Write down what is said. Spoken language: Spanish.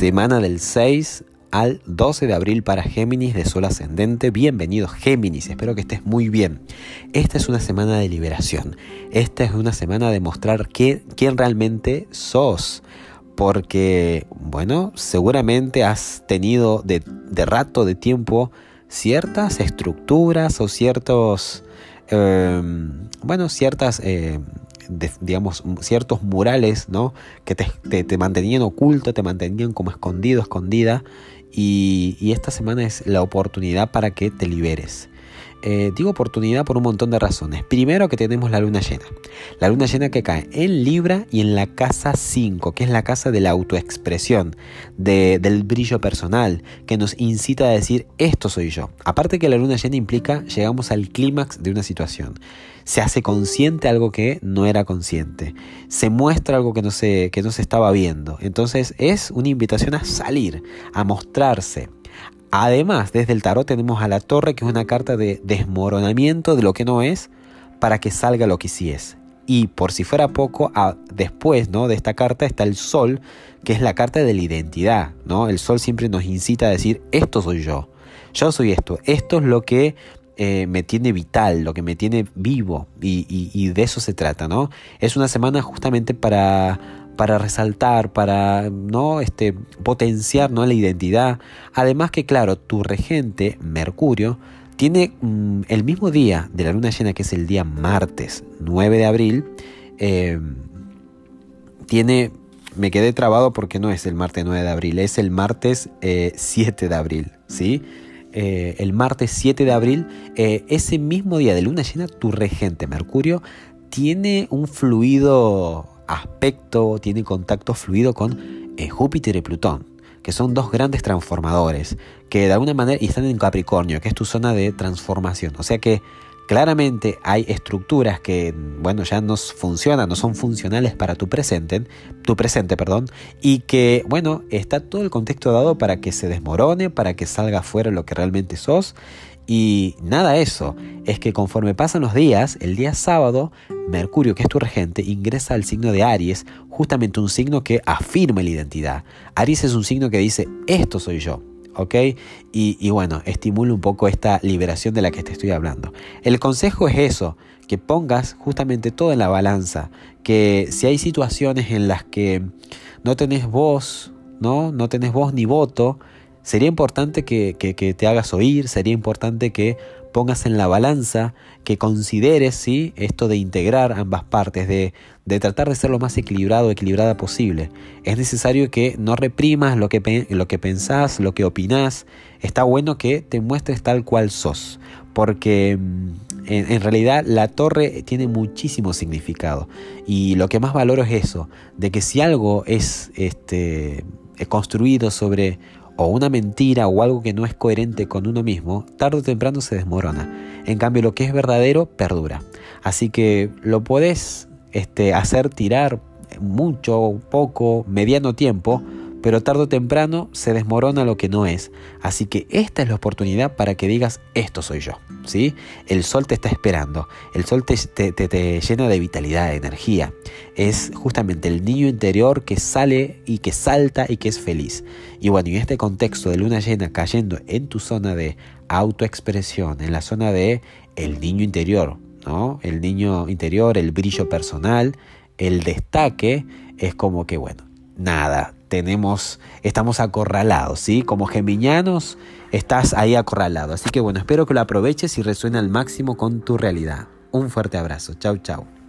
Semana del 6 al 12 de abril para Géminis de Sol Ascendente. Bienvenido Géminis, espero que estés muy bien. Esta es una semana de liberación. Esta es una semana de mostrar quién realmente sos. Porque, bueno, seguramente has tenido de, rato, de tiempo, ciertas estructuras o ciertos, em, bueno, ciertas... Eh, digamos, ciertos murales, ¿no? Que te, mantenían oculto, te mantenían como escondido, escondida. Y, esta semana es la oportunidad para que te liberes. Eh, digo oportunidad por un montón de razones. Primero que tenemos la luna llena. La luna llena que cae en Libra y en la casa 5, que es la casa de la autoexpresión, del brillo personal, que nos incita a decir esto soy yo. Aparte que la luna llena implica llegamos al clímax de una situación. Se hace consciente algo que no era consciente. Se muestra algo que no se, que no se estaba viendo. Entonces es una invitación a salir, a mostrarse Además, desde el tarot tenemos a la torre, que es una carta de desmoronamiento de lo que no es para que salga lo que sí es. Y por si fuera poco, después ¿no? de esta carta está el sol, que es la carta de la identidad. ¿no? El sol siempre nos incita a decir, esto soy yo, yo soy esto, esto es lo que eh, me tiene vital, lo que me tiene vivo. Y, y de eso se trata. ¿no? Es una semana justamente para para resaltar, para ¿no? este, potenciar ¿no? la identidad. Además que, claro, tu regente, Mercurio, tiene mm, el mismo día de la luna llena, que es el día martes 9 de abril, em, tiene, me quedé trabado porque no es el martes 9 de abril, es el martes 7 eh, de abril, ¿sí? Eh, el martes 7 de abril, eh, ese mismo día de luna llena, tu regente Mercurio tiene un fluido aspecto, tiene contacto fluido con eh, Júpiter y Plutón, que son dos grandes transformadores, que de alguna manera y están en Capricornio, que es tu zona de transformación. O sea que claramente hay estructuras que, bueno, ya no funcionan, no son funcionales para tu presente, tu presente, perdón, y que, bueno, está todo el contexto dado para que se desmorone, para que salga fuera lo que realmente sos y nada eso, es que conforme pasan los días, el día sábado, Mercurio, que es tu regente, ingresa al signo de Aries, justamente un signo que afirma la identidad. Aries es un signo que dice, esto soy yo. ¿ok? Y, y, bueno, estimula un poco esta liberación de la que te estoy hablando. El consejo es eso, que pongas justamente todo en la balanza, que si hay situaciones en las que no tenés voz, ¿no? No tenés voz ni voto, Sería importante que, te hagas oír, sería importante que pongas en la balanza, que consideres ¿sí? esto de integrar ambas partes, de, tratar de ser lo más equilibrado, equilibrada posible. Es necesario que no reprimas lo que, lo que pensás, lo que opinás. Está bueno que te muestres tal cual sos, porque mm, en, en, realidad la torre tiene muchísimo significado. Y lo que más valoro es eso, de que si algo es este, construido sobre o una mentira o algo que no es coherente con uno mismo, tarde o temprano se desmorona. En cambio, lo que es verdadero perdura. Así que lo podés este, hacer tirar mucho, poco, mediano tiempo, pero tarde o temprano se desmorona lo que no es. Así que esta es la oportunidad para que digas, esto soy yo. ¿sí? El sol te está esperando, el sol te, te, llena de vitalidad, de energía. Es justamente el niño interior que sale y que salta y que es feliz. Y bueno, en este contexto de luna llena cayendo en tu zona de autoexpresión, en la zona de el niño interior, ¿no? El niño interior, el brillo personal, el destaque, es como que, bueno, nada, tenemos, estamos acorralados, ¿sí? Como geminianos estás ahí acorralado. Así que bueno, espero que lo aproveches y resuene al máximo con tu realidad. Un fuerte abrazo. Chau, chau.